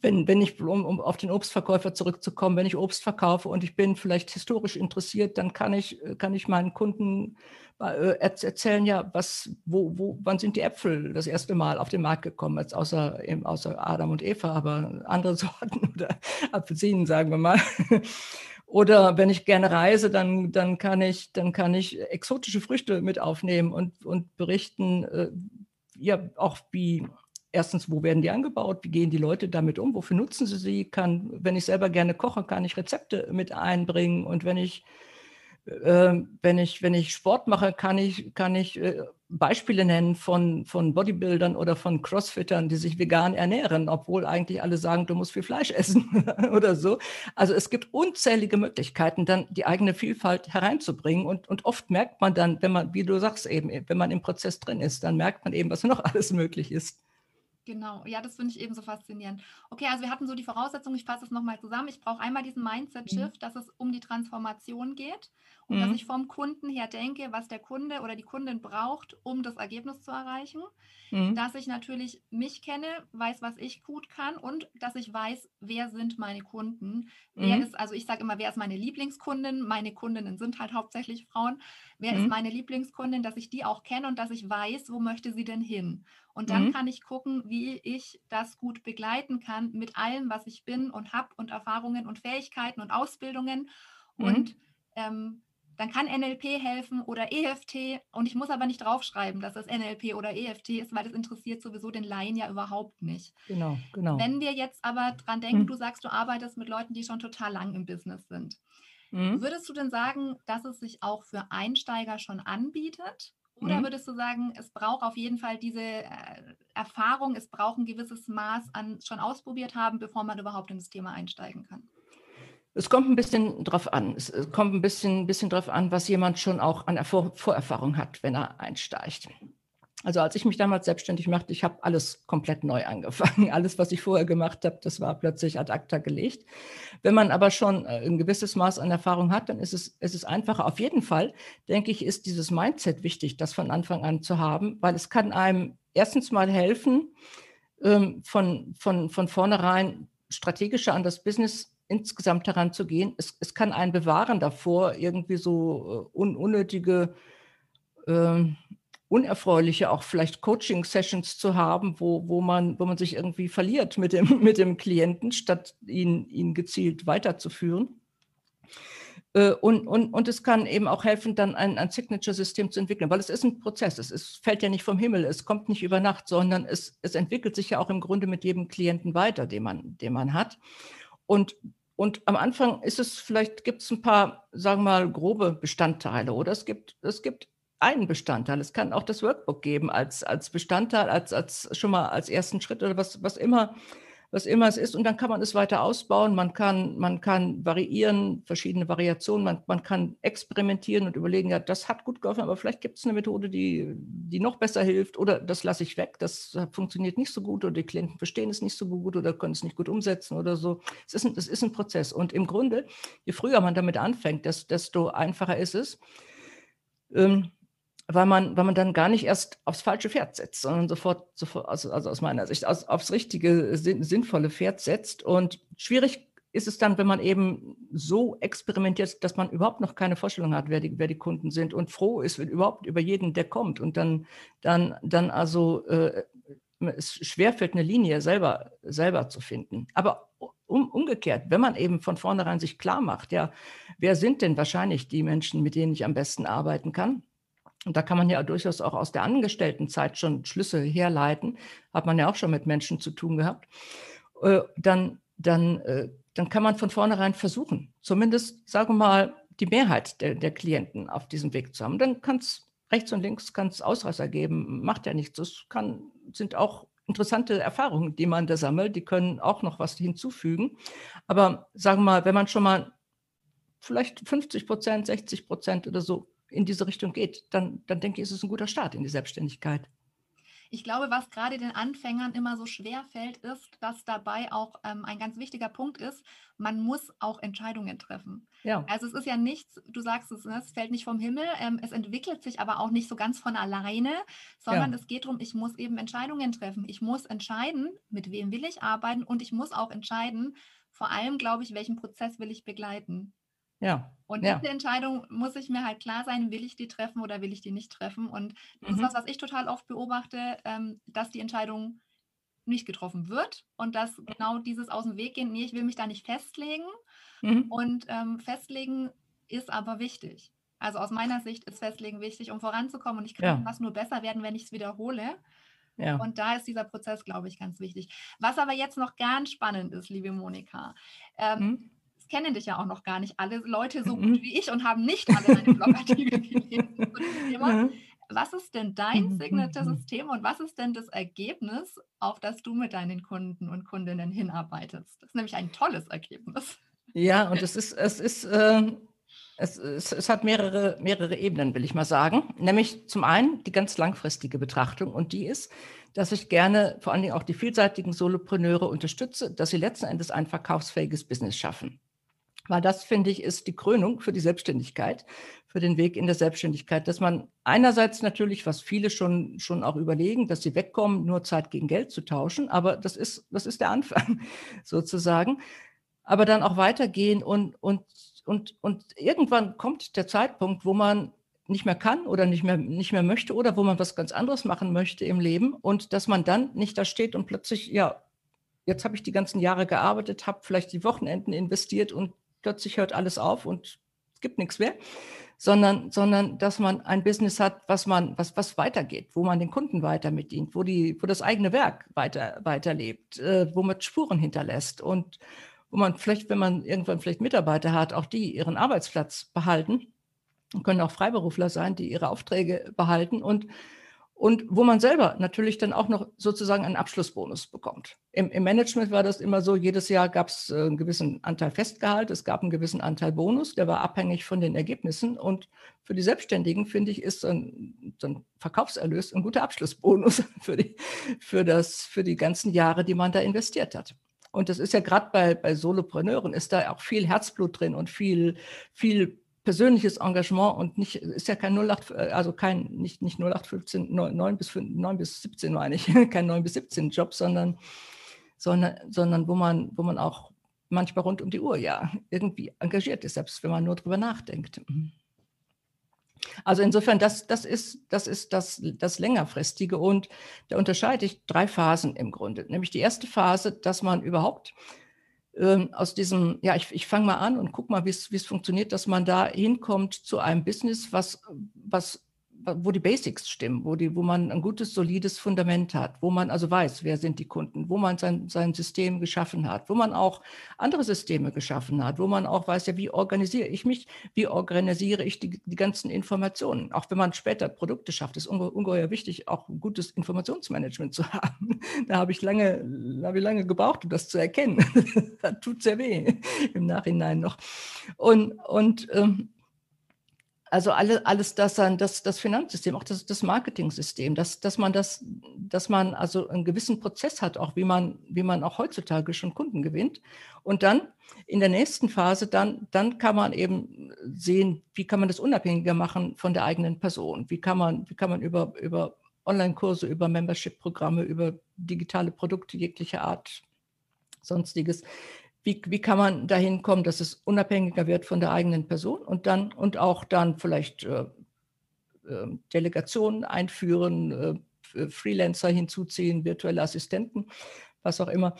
wenn, wenn ich, um, um, auf den Obstverkäufer zurückzukommen, wenn ich Obst verkaufe und ich bin vielleicht historisch interessiert, dann kann ich, kann ich meinen Kunden äh, erzählen, ja, was, wo, wo, wann sind die Äpfel das erste Mal auf den Markt gekommen, als außer, außer Adam und Eva, aber andere Sorten oder Apfelsinen, sagen wir mal. Oder wenn ich gerne reise, dann, dann, kann, ich, dann kann ich exotische Früchte mit aufnehmen und, und berichten, äh, ja, auch wie, erstens, wo werden die angebaut, wie gehen die Leute damit um, wofür nutzen sie sie, kann, wenn ich selber gerne koche, kann ich Rezepte mit einbringen und wenn ich äh, wenn, ich, wenn ich Sport mache, kann ich, kann ich äh, Beispiele nennen von, von Bodybuildern oder von Crossfittern, die sich vegan ernähren, obwohl eigentlich alle sagen, du musst viel Fleisch essen oder so. Also es gibt unzählige Möglichkeiten, dann die eigene Vielfalt hereinzubringen. Und, und oft merkt man dann, wenn man, wie du sagst eben, wenn man im Prozess drin ist, dann merkt man eben, was noch alles möglich ist. Genau, ja, das finde ich eben so faszinierend. Okay, also wir hatten so die Voraussetzung, ich fasse es nochmal zusammen. Ich brauche einmal diesen Mindset-Shift, mhm. dass es um die Transformation geht und mhm. dass ich vom Kunden her denke, was der Kunde oder die Kundin braucht, um das Ergebnis zu erreichen. Mhm. Dass ich natürlich mich kenne, weiß, was ich gut kann und dass ich weiß, wer sind meine Kunden. Wer mhm. ist, also ich sage immer, wer ist meine Lieblingskundin? Meine Kundinnen sind halt hauptsächlich Frauen. Wer ist mhm. meine Lieblingskundin, dass ich die auch kenne und dass ich weiß, wo möchte sie denn hin? Und dann mhm. kann ich gucken, wie ich das gut begleiten kann mit allem, was ich bin und habe und Erfahrungen und Fähigkeiten und Ausbildungen. Mhm. Und ähm, dann kann NLP helfen oder EFT. Und ich muss aber nicht draufschreiben, dass das NLP oder EFT ist, weil das interessiert sowieso den Laien ja überhaupt nicht. Genau, genau. Wenn wir jetzt aber dran denken, mhm. du sagst, du arbeitest mit Leuten, die schon total lang im Business sind. Mhm. Würdest du denn sagen, dass es sich auch für Einsteiger schon anbietet? Oder mhm. würdest du sagen, es braucht auf jeden Fall diese äh, Erfahrung, es braucht ein gewisses Maß an schon ausprobiert haben, bevor man überhaupt in das Thema einsteigen kann? Es kommt ein bisschen drauf an. Es kommt ein bisschen, bisschen drauf an, was jemand schon auch an Vor Vorerfahrung hat, wenn er einsteigt. Also als ich mich damals selbstständig machte, ich habe alles komplett neu angefangen. Alles, was ich vorher gemacht habe, das war plötzlich ad acta gelegt. Wenn man aber schon äh, ein gewisses Maß an Erfahrung hat, dann ist es, ist es einfacher. Auf jeden Fall, denke ich, ist dieses Mindset wichtig, das von Anfang an zu haben, weil es kann einem erstens mal helfen, ähm, von, von, von vornherein strategischer an das Business insgesamt heranzugehen. Es, es kann einen bewahren davor, irgendwie so äh, un, unnötige, äh, unerfreuliche, auch vielleicht Coaching-Sessions zu haben, wo, wo, man, wo man sich irgendwie verliert mit dem, mit dem Klienten, statt ihn, ihn gezielt weiterzuführen. Äh, und, und, und es kann eben auch helfen, dann ein, ein Signature-System zu entwickeln, weil es ist ein Prozess. Es ist, fällt ja nicht vom Himmel, es kommt nicht über Nacht, sondern es, es entwickelt sich ja auch im Grunde mit jedem Klienten weiter, den man, den man hat. Und und am Anfang ist es, vielleicht gibt es ein paar, sagen wir mal, grobe Bestandteile oder es gibt, es gibt einen Bestandteil. Es kann auch das Workbook geben als, als Bestandteil, als, als schon mal als ersten Schritt oder was, was immer was immer es ist. Und dann kann man es weiter ausbauen. Man kann, man kann variieren, verschiedene Variationen. Man, man kann experimentieren und überlegen, ja, das hat gut geholfen, aber vielleicht gibt es eine Methode, die, die noch besser hilft. Oder das lasse ich weg, das funktioniert nicht so gut oder die Klienten verstehen es nicht so gut oder können es nicht gut umsetzen oder so. Es ist ein, es ist ein Prozess. Und im Grunde, je früher man damit anfängt, desto einfacher ist es. Ähm, weil man, weil man dann gar nicht erst aufs falsche Pferd setzt, sondern sofort, sofort also, also aus meiner Sicht, aus, aufs richtige, sinnvolle Pferd setzt. Und schwierig ist es dann, wenn man eben so experimentiert, dass man überhaupt noch keine Vorstellung hat, wer die, wer die Kunden sind und froh ist überhaupt über jeden, der kommt und dann, dann, dann also äh, es schwerfällt, eine Linie selber, selber zu finden. Aber um, umgekehrt, wenn man eben von vornherein sich klar macht, ja, wer sind denn wahrscheinlich die Menschen, mit denen ich am besten arbeiten kann? Und da kann man ja durchaus auch aus der Angestelltenzeit schon Schlüsse herleiten, hat man ja auch schon mit Menschen zu tun gehabt, äh, dann, dann, äh, dann kann man von vornherein versuchen, zumindest, sagen wir mal, die Mehrheit der, der Klienten auf diesem Weg zu haben. Dann kann es rechts und links kann's Ausreißer geben, macht ja nichts. Das kann, sind auch interessante Erfahrungen, die man da sammelt, die können auch noch was hinzufügen. Aber sagen wir mal, wenn man schon mal vielleicht 50 Prozent, 60 Prozent oder so in diese Richtung geht, dann, dann denke ich, ist es ein guter Start in die Selbstständigkeit. Ich glaube, was gerade den Anfängern immer so schwer fällt, ist, dass dabei auch ähm, ein ganz wichtiger Punkt ist, man muss auch Entscheidungen treffen. Ja. Also es ist ja nichts, du sagst es, ne, es fällt nicht vom Himmel, ähm, es entwickelt sich aber auch nicht so ganz von alleine, sondern ja. es geht darum, ich muss eben Entscheidungen treffen. Ich muss entscheiden, mit wem will ich arbeiten und ich muss auch entscheiden, vor allem glaube ich, welchen Prozess will ich begleiten. Ja. Und ja. diese Entscheidung muss ich mir halt klar sein, will ich die treffen oder will ich die nicht treffen. Und das mhm. ist was, was ich total oft beobachte, ähm, dass die Entscheidung nicht getroffen wird und dass genau dieses aus dem Weg gehen, nee, ich will mich da nicht festlegen. Mhm. Und ähm, festlegen ist aber wichtig. Also aus meiner Sicht ist Festlegen wichtig, um voranzukommen. Und ich kann ja. was nur besser werden, wenn ich es wiederhole. Ja. Und da ist dieser Prozess, glaube ich, ganz wichtig. Was aber jetzt noch ganz spannend ist, liebe Monika, ähm, mhm kennen dich ja auch noch gar nicht alle Leute so mhm. gut wie ich und haben nicht alle deine Blogartikel gelesen Thema. Mhm. Was ist denn dein mhm, Signature-System und was ist denn das Ergebnis, auf das du mit deinen Kunden und Kundinnen hinarbeitest? Das ist nämlich ein tolles Ergebnis. Ja, und es ist, es ist, äh, es, es, es, hat mehrere, mehrere Ebenen, will ich mal sagen. Nämlich zum einen die ganz langfristige Betrachtung und die ist, dass ich gerne vor allen Dingen auch die vielseitigen Solopreneure unterstütze, dass sie letzten Endes ein verkaufsfähiges Business schaffen. Weil das, finde ich, ist die Krönung für die Selbstständigkeit, für den Weg in der Selbstständigkeit, dass man einerseits natürlich, was viele schon, schon auch überlegen, dass sie wegkommen, nur Zeit gegen Geld zu tauschen, aber das ist, das ist der Anfang sozusagen. Aber dann auch weitergehen und, und, und, und irgendwann kommt der Zeitpunkt, wo man nicht mehr kann oder nicht mehr, nicht mehr möchte oder wo man was ganz anderes machen möchte im Leben und dass man dann nicht da steht und plötzlich, ja, jetzt habe ich die ganzen Jahre gearbeitet, habe vielleicht die Wochenenden investiert und plötzlich hört alles auf und es gibt nichts mehr, sondern, sondern dass man ein Business hat, was man, was, was weitergeht, wo man den Kunden weiter mitdient, wo die, wo das eigene Werk weiter, weiterlebt, äh, wo man Spuren hinterlässt und wo man vielleicht, wenn man irgendwann vielleicht Mitarbeiter hat, auch die ihren Arbeitsplatz behalten. Und können auch Freiberufler sein, die ihre Aufträge behalten und und wo man selber natürlich dann auch noch sozusagen einen Abschlussbonus bekommt. Im, im Management war das immer so, jedes Jahr gab es äh, einen gewissen Anteil Festgehalt, es gab einen gewissen Anteil Bonus, der war abhängig von den Ergebnissen. Und für die Selbstständigen, finde ich, ist so ein, so ein, Verkaufserlös ein guter Abschlussbonus für die, für, das, für die ganzen Jahre, die man da investiert hat. Und das ist ja gerade bei, bei Solopreneuren, ist da auch viel Herzblut drin und viel, viel persönliches Engagement und nicht, ist ja kein 08, also kein, nicht, nicht 0815, 9, bis, 9 bis 17 meine ich, kein 9 bis 17 Job, sondern, sondern, sondern wo man, wo man auch manchmal rund um die Uhr ja irgendwie engagiert ist, selbst wenn man nur drüber nachdenkt. Also insofern, das, das ist, das, ist das, das längerfristige und da unterscheide ich drei Phasen im Grunde. Nämlich die erste Phase, dass man überhaupt ähm, aus diesem, ja, ich, ich fange mal an und guck mal, wie es funktioniert, dass man da hinkommt zu einem Business, was, was wo die Basics stimmen, wo, die, wo man ein gutes, solides Fundament hat, wo man also weiß, wer sind die Kunden, wo man sein, sein System geschaffen hat, wo man auch andere Systeme geschaffen hat, wo man auch weiß, ja, wie organisiere ich mich, wie organisiere ich die, die ganzen Informationen. Auch wenn man später Produkte schafft, ist unge ungeheuer wichtig, auch ein gutes Informationsmanagement zu haben. Da habe ich lange, habe ich lange gebraucht, um das zu erkennen. das tut sehr weh im Nachhinein noch. Und, und ähm, also alle, alles das dann, das, das Finanzsystem, auch das, das Marketing-System, dass, dass man das, dass man also einen gewissen Prozess hat, auch wie man, wie man auch heutzutage schon Kunden gewinnt. Und dann in der nächsten Phase, dann, dann kann man eben sehen, wie kann man das unabhängiger machen von der eigenen Person? Wie kann man, wie kann man über, über Online-Kurse, über Membership-Programme, über digitale Produkte jeglicher Art, sonstiges, wie, wie kann man dahin kommen, dass es unabhängiger wird von der eigenen Person und dann und auch dann vielleicht äh, äh, Delegationen einführen, äh, Freelancer hinzuziehen, virtuelle Assistenten, was auch immer.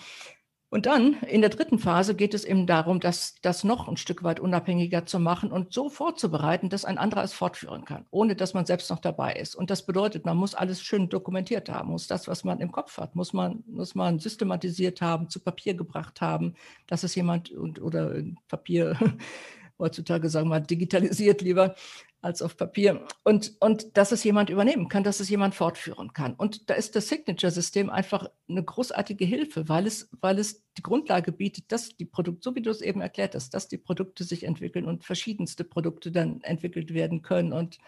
Und dann in der dritten Phase geht es eben darum, das, das noch ein Stück weit unabhängiger zu machen und so vorzubereiten, dass ein anderer es fortführen kann, ohne dass man selbst noch dabei ist. Und das bedeutet, man muss alles schön dokumentiert haben, muss das, was man im Kopf hat, muss man, muss man systematisiert haben, zu Papier gebracht haben, dass es jemand und, oder Papier heutzutage sagen wir digitalisiert lieber, als auf Papier. Und, und dass es jemand übernehmen kann, dass es jemand fortführen kann. Und da ist das Signature-System einfach eine großartige Hilfe, weil es, weil es die Grundlage bietet, dass die Produkte, so wie du es eben erklärt hast, dass die Produkte sich entwickeln und verschiedenste Produkte dann entwickelt werden können und,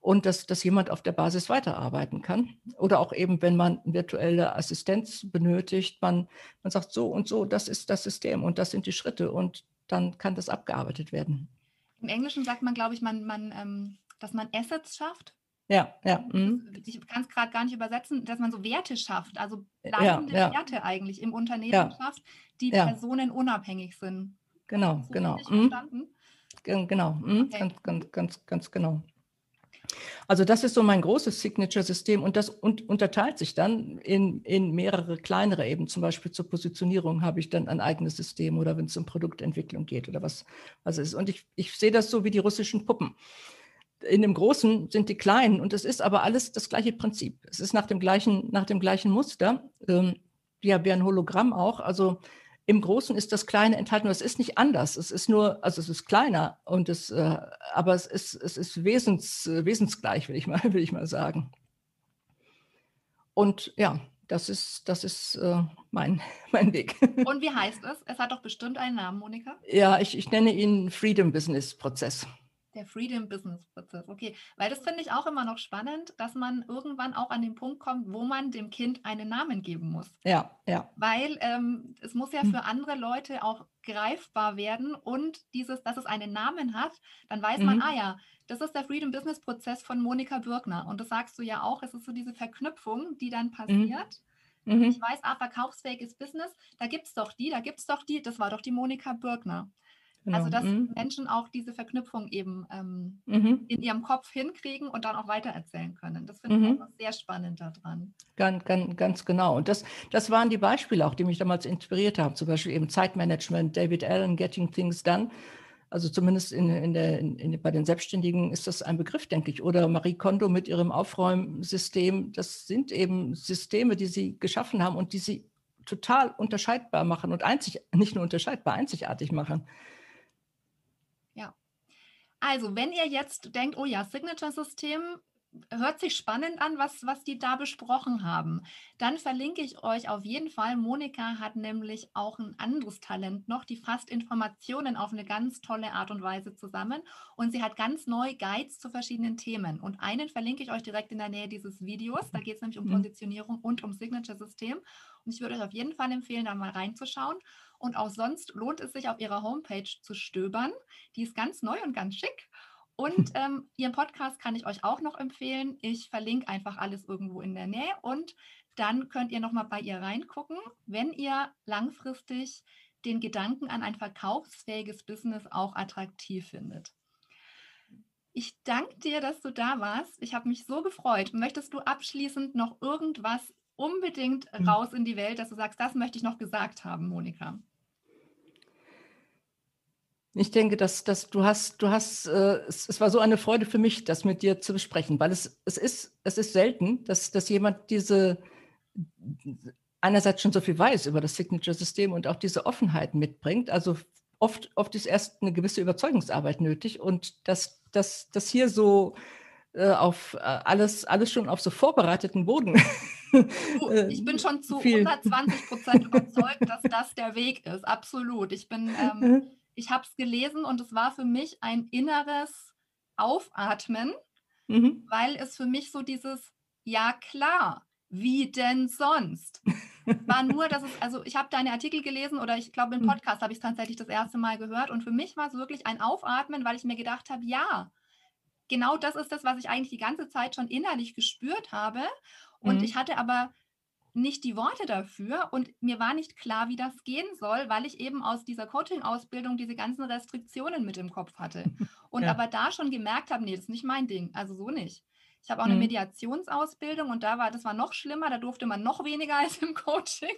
und dass, dass jemand auf der Basis weiterarbeiten kann. Oder auch eben, wenn man virtuelle Assistenz benötigt, man, man sagt so und so, das ist das System und das sind die Schritte und dann kann das abgearbeitet werden. Im Englischen sagt man, glaube ich, man, man, ähm, dass man Assets schafft. Ja, ja. Mhm. Ich kann es gerade gar nicht übersetzen, dass man so Werte schafft, also bleibende ja, ja. Werte eigentlich im Unternehmen ja. schafft, die personenunabhängig sind. Genau, so genau. Mhm. Genau, mhm. Okay. Ganz, ganz, ganz, ganz genau. Also das ist so mein großes Signature-System und das und, unterteilt sich dann in, in mehrere kleinere eben. Zum Beispiel zur Positionierung habe ich dann ein eigenes System oder wenn es um Produktentwicklung geht oder was, was ist. Und ich, ich sehe das so wie die russischen Puppen. In dem Großen sind die Kleinen und es ist aber alles das gleiche Prinzip. Es ist nach dem gleichen, nach dem gleichen Muster. Ähm, ja, wie ein Hologramm auch. Also im Großen ist das Kleine enthalten. Es ist nicht anders. Es ist nur, also es ist kleiner und es, äh, aber es ist, es ist wesens, wesensgleich, will ich mal, will ich mal sagen. Und ja, das ist, das ist äh, mein, mein Weg. Und wie heißt es? Es hat doch bestimmt einen Namen, Monika. Ja, ich, ich nenne ihn Freedom Business Prozess. Der Freedom Business Prozess, okay. Weil das finde ich auch immer noch spannend, dass man irgendwann auch an den Punkt kommt, wo man dem Kind einen Namen geben muss. Ja, ja. Weil ähm, es muss ja hm. für andere Leute auch greifbar werden und dieses, dass es einen Namen hat, dann weiß man, mhm. ah ja, das ist der Freedom Business Prozess von Monika Bürgner. Und das sagst du ja auch, es ist so diese Verknüpfung, die dann mhm. passiert. Mhm. Ich weiß, ah, verkaufsfähiges Business, da gibt es doch die, da gibt es doch die, das war doch die Monika Bürgner. Also, genau. Also, dass mhm. Menschen auch diese Verknüpfung eben ähm, mhm. in ihrem Kopf hinkriegen und dann auch weitererzählen können. Das finde mhm. ich auch sehr spannend daran. Ganz, ganz, ganz genau. Und das, das waren die Beispiele auch, die mich damals inspiriert haben. Zum Beispiel eben Zeitmanagement, David Allen, Getting Things Done. Also zumindest in, in der, in, bei den Selbstständigen ist das ein Begriff, denke ich. Oder Marie Kondo mit ihrem Aufräumsystem. Das sind eben Systeme, die sie geschaffen haben und die sie total unterscheidbar machen und einzig, nicht nur unterscheidbar, einzigartig machen. Also, wenn ihr jetzt denkt, oh ja, Signature-System hört sich spannend an, was, was die da besprochen haben. Dann verlinke ich euch auf jeden Fall. Monika hat nämlich auch ein anderes Talent noch, die fasst Informationen auf eine ganz tolle Art und Weise zusammen und sie hat ganz neu Guides zu verschiedenen Themen. Und einen verlinke ich euch direkt in der Nähe dieses Videos. Da geht es nämlich um mhm. Positionierung und um Signature-System. Und ich würde euch auf jeden Fall empfehlen, da mal reinzuschauen. Und auch sonst lohnt es sich, auf ihrer Homepage zu stöbern. Die ist ganz neu und ganz schick. Und ähm, Ihren Podcast kann ich euch auch noch empfehlen. Ich verlinke einfach alles irgendwo in der Nähe und dann könnt ihr nochmal bei ihr reingucken, wenn ihr langfristig den Gedanken an ein verkaufsfähiges Business auch attraktiv findet. Ich danke dir, dass du da warst. Ich habe mich so gefreut. Möchtest du abschließend noch irgendwas unbedingt hm. raus in die Welt, dass du sagst, das möchte ich noch gesagt haben, Monika? Ich denke, dass, dass du hast, du hast, äh, es, es, war so eine Freude für mich, das mit dir zu besprechen, weil es, es, ist, es ist selten, dass, dass jemand diese einerseits schon so viel weiß über das Signature-System und auch diese Offenheit mitbringt. Also oft, oft ist erst eine gewisse Überzeugungsarbeit nötig und dass das hier so äh, auf äh, alles, alles schon auf so vorbereiteten Boden. Äh, ich bin schon zu viel. 120 Prozent überzeugt, dass das der Weg ist. Absolut. Ich bin ähm, ich habe es gelesen und es war für mich ein inneres Aufatmen, mhm. weil es für mich so dieses, ja klar, wie denn sonst? War nur, dass es, also ich habe deine Artikel gelesen oder ich glaube im mhm. Podcast habe ich es tatsächlich das erste Mal gehört und für mich war es wirklich ein Aufatmen, weil ich mir gedacht habe, ja, genau das ist das, was ich eigentlich die ganze Zeit schon innerlich gespürt habe. Und mhm. ich hatte aber nicht die Worte dafür und mir war nicht klar, wie das gehen soll, weil ich eben aus dieser Coaching-Ausbildung diese ganzen Restriktionen mit im Kopf hatte. Und ja. aber da schon gemerkt habe, nee, das ist nicht mein Ding, also so nicht. Ich habe auch mhm. eine Mediationsausbildung und da war das war noch schlimmer, da durfte man noch weniger als im Coaching.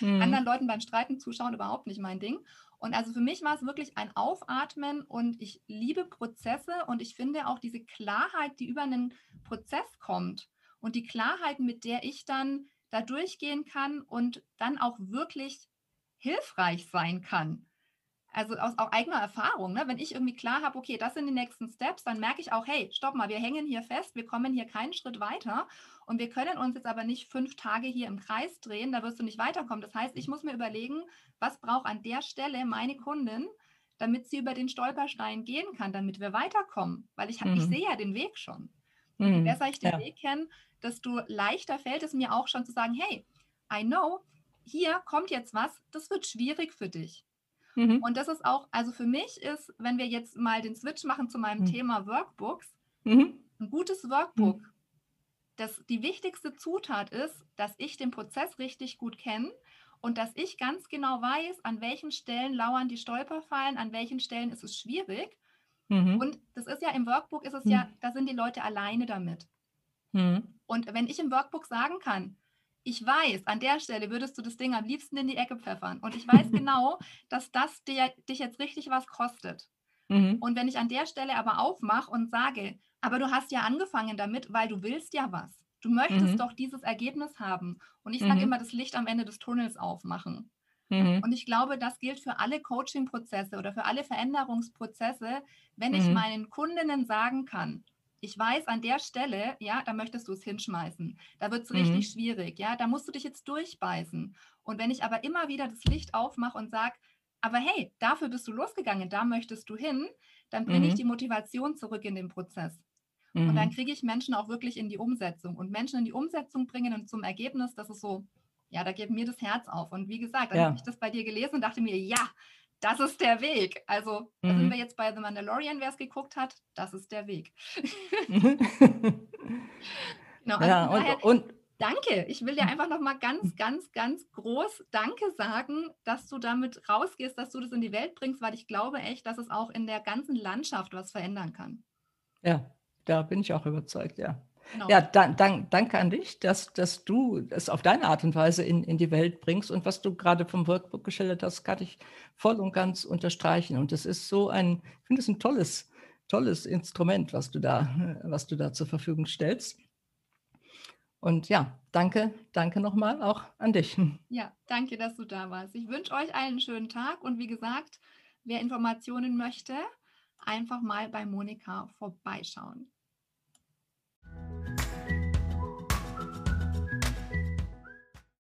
Mhm. Anderen Leuten beim Streiten zuschauen überhaupt nicht mein Ding. Und also für mich war es wirklich ein Aufatmen und ich liebe Prozesse und ich finde auch diese Klarheit, die über einen Prozess kommt und die Klarheit, mit der ich dann da durchgehen kann und dann auch wirklich hilfreich sein kann. Also aus auch eigener Erfahrung, ne? wenn ich irgendwie klar habe, okay, das sind die nächsten Steps, dann merke ich auch, hey, stopp mal, wir hängen hier fest, wir kommen hier keinen Schritt weiter und wir können uns jetzt aber nicht fünf Tage hier im Kreis drehen, da wirst du nicht weiterkommen. Das heißt, ich muss mir überlegen, was braucht an der Stelle meine Kundin, damit sie über den Stolperstein gehen kann, damit wir weiterkommen, weil ich, mhm. ich sehe ja den Weg schon. Und je mhm. besser ich den ja. Weg kenne, desto leichter fällt es mir auch schon zu sagen, hey, I know, hier kommt jetzt was, das wird schwierig für dich. Mhm. Und das ist auch, also für mich ist, wenn wir jetzt mal den Switch machen zu meinem mhm. Thema Workbooks, mhm. ein gutes Workbook, mhm. das die wichtigste Zutat ist, dass ich den Prozess richtig gut kenne und dass ich ganz genau weiß, an welchen Stellen lauern die Stolperfallen, an welchen Stellen ist es schwierig. Mhm. Und das ist ja im Workbook, ist es mhm. ja, da sind die Leute alleine damit. Und wenn ich im Workbook sagen kann, ich weiß, an der Stelle würdest du das Ding am liebsten in die Ecke pfeffern. Und ich weiß genau, dass das dir, dich jetzt richtig was kostet. Mhm. Und wenn ich an der Stelle aber aufmache und sage, aber du hast ja angefangen damit, weil du willst ja was. Du möchtest mhm. doch dieses Ergebnis haben. Und ich sage mhm. immer, das Licht am Ende des Tunnels aufmachen. Mhm. Und ich glaube, das gilt für alle Coaching-Prozesse oder für alle Veränderungsprozesse, wenn ich mhm. meinen Kundinnen sagen kann, ich weiß an der Stelle, ja, da möchtest du es hinschmeißen. Da wird es mhm. richtig schwierig, ja, da musst du dich jetzt durchbeißen. Und wenn ich aber immer wieder das Licht aufmache und sage, aber hey, dafür bist du losgegangen, da möchtest du hin, dann bringe ich die Motivation zurück in den Prozess. Mhm. Und dann mhm. kriege ich Menschen auch wirklich in die Umsetzung. Und Menschen in die Umsetzung bringen und zum Ergebnis, das ist so, ja, da geht mir das Herz auf. Und wie gesagt, dann ja. habe ich das bei dir gelesen und dachte mir, ja, das ist der Weg. Also, da sind mhm. wir jetzt bei The Mandalorian, wer es geguckt hat, das ist der Weg. genau, also ja, daher, und, und, danke. Ich will dir einfach nochmal ganz, ganz, ganz groß Danke sagen, dass du damit rausgehst, dass du das in die Welt bringst, weil ich glaube echt, dass es auch in der ganzen Landschaft was verändern kann. Ja, da bin ich auch überzeugt, ja. Genau. Ja, dan, dan, danke an dich, dass, dass du es auf deine Art und Weise in, in die Welt bringst. Und was du gerade vom Workbook geschildert hast, kann ich voll und ganz unterstreichen. Und es ist so ein, ich finde es ein tolles, tolles Instrument, was du da, was du da zur Verfügung stellst. Und ja, danke, danke nochmal auch an dich. Ja, danke, dass du da warst. Ich wünsche euch einen schönen Tag und wie gesagt, wer Informationen möchte, einfach mal bei Monika vorbeischauen.